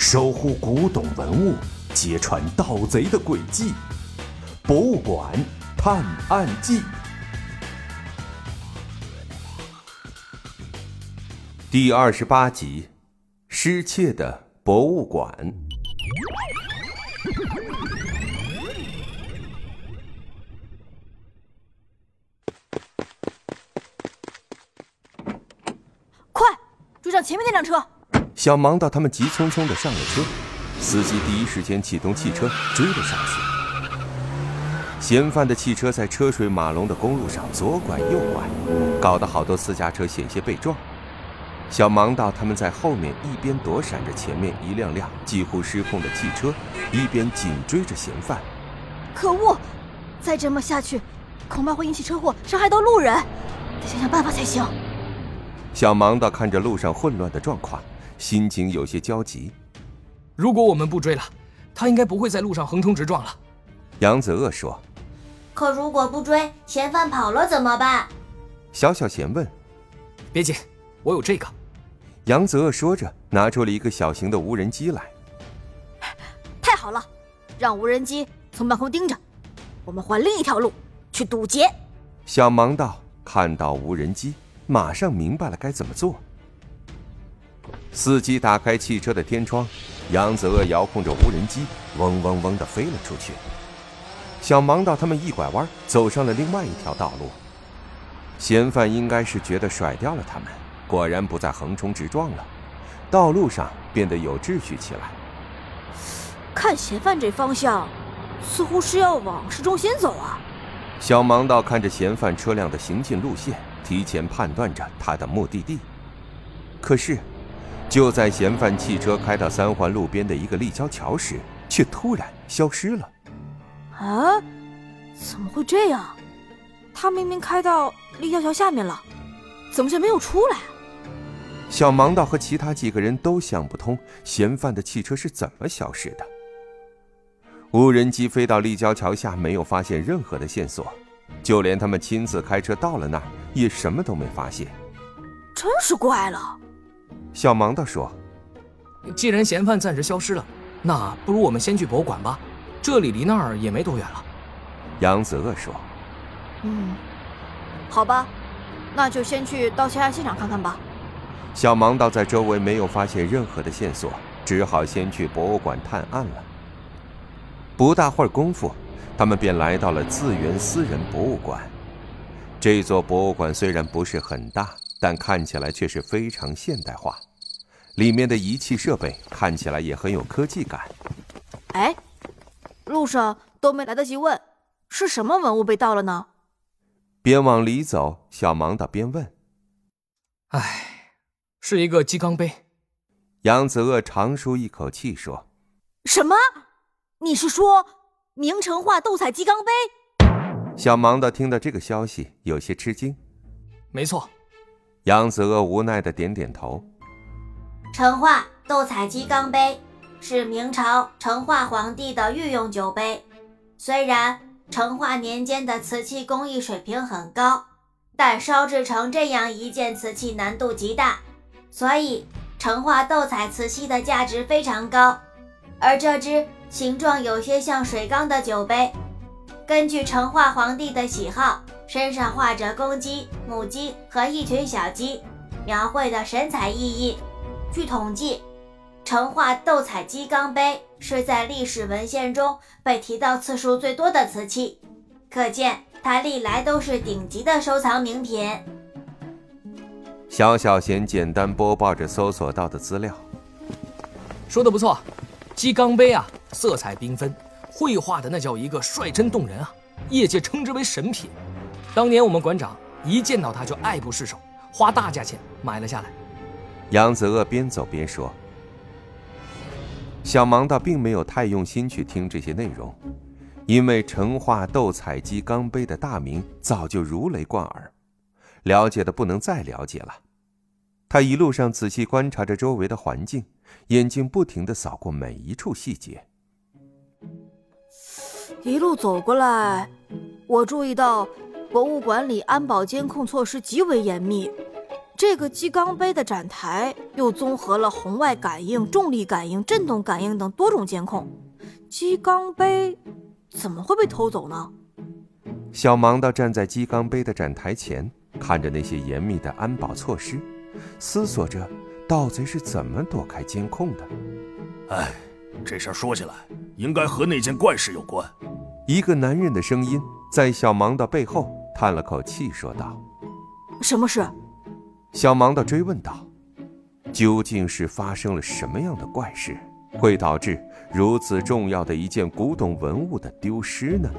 守护古董文物，揭穿盗贼的诡计，《博物馆探案记》第二十八集：失窃的博物馆。快追上前面那辆车！小盲道他们急匆匆的上了车，司机第一时间启动汽车追了上去。嫌犯的汽车在车水马龙的公路上左拐右拐，搞得好多私家车险些被撞。小盲道他们在后面一边躲闪着前面一辆辆几乎失控的汽车，一边紧追着嫌犯。可恶！再这么下去，恐怕会引起车祸，伤害到路人。得想想办法才行。小盲道看着路上混乱的状况，心情有些焦急。如果我们不追了，他应该不会在路上横冲直撞了。杨子鳄说。可如果不追，嫌犯跑了怎么办？小小贤问。别急，我有这个。杨子鳄说着，拿出了一个小型的无人机来。太好了，让无人机从半空盯着，我们换另一条路去堵截。小盲道看到无人机，马上明白了该怎么做。司机打开汽车的天窗，杨子鳄遥控着无人机，嗡嗡嗡的飞了出去。小盲道他们一拐弯，走上了另外一条道路。嫌犯应该是觉得甩掉了他们，果然不再横冲直撞了，道路上变得有秩序起来。看嫌犯这方向，似乎是要往市中心走啊。小盲道看着嫌犯车辆的行进路线，提前判断着他的目的地。可是，就在嫌犯汽车开到三环路边的一个立交桥时，却突然消失了。啊？怎么会这样？他明明开到立交桥下面了，怎么就没有出来？小盲道和其他几个人都想不通，嫌犯的汽车是怎么消失的。无人机飞到立交桥下，没有发现任何的线索，就连他们亲自开车到了那儿，也什么都没发现。真是怪了。小盲道说：“既然嫌犯暂时消失了，那不如我们先去博物馆吧，这里离那儿也没多远了。”杨子鳄说：“嗯，好吧，那就先去盗窃案现场看看吧。”小盲道在周围没有发现任何的线索，只好先去博物馆探案了。不大会儿功夫，他们便来到了自源私人博物馆。这座博物馆虽然不是很大，但看起来却是非常现代化，里面的仪器设备看起来也很有科技感。哎，路上都没来得及问，是什么文物被盗了呢？边往里走，小盲道边问：“哎，是一个鸡缸杯。”杨子鳄长舒一口气说：“什么？你是说明成化斗彩鸡缸杯？”小盲道听到这个消息，有些吃惊。没错。杨子鳄无奈的点点头。成化斗彩鸡缸杯是明朝成化皇帝的御用酒杯。虽然成化年间的瓷器工艺水平很高，但烧制成这样一件瓷器难度极大，所以成化斗彩瓷器的价值非常高。而这只形状有些像水缸的酒杯，根据成化皇帝的喜好。身上画着公鸡、母鸡和一群小鸡，描绘的神采奕奕。据统计，成化斗彩鸡缸杯是在历史文献中被提到次数最多的瓷器，可见它历来都是顶级的收藏名品。小小贤简单播报着搜索到的资料，说的不错，鸡缸杯啊，色彩缤纷，绘画的那叫一个率真动人啊，业界称之为神品。当年我们馆长一见到他就爱不释手，花大价钱买了下来。杨子鳄边走边说：“小盲道并没有太用心去听这些内容，因为成化斗彩鸡缸杯的大名早就如雷贯耳，了解的不能再了解了。他一路上仔细观察着周围的环境，眼睛不停的扫过每一处细节。一路走过来，我注意到。博物馆里安保监控措施极为严密，这个鸡缸杯的展台又综合了红外感应、重力感应、震动感应等多种监控，鸡缸杯怎么会被偷走呢？小盲道站在鸡缸杯的展台前，看着那些严密的安保措施，思索着盗贼是怎么躲开监控的。哎，这事儿说起来，应该和那件怪事有关。一个男人的声音在小盲的背后叹了口气，说道：“什么事？”小盲的追问道：“究竟是发生了什么样的怪事，会导致如此重要的一件古董文物的丢失呢？”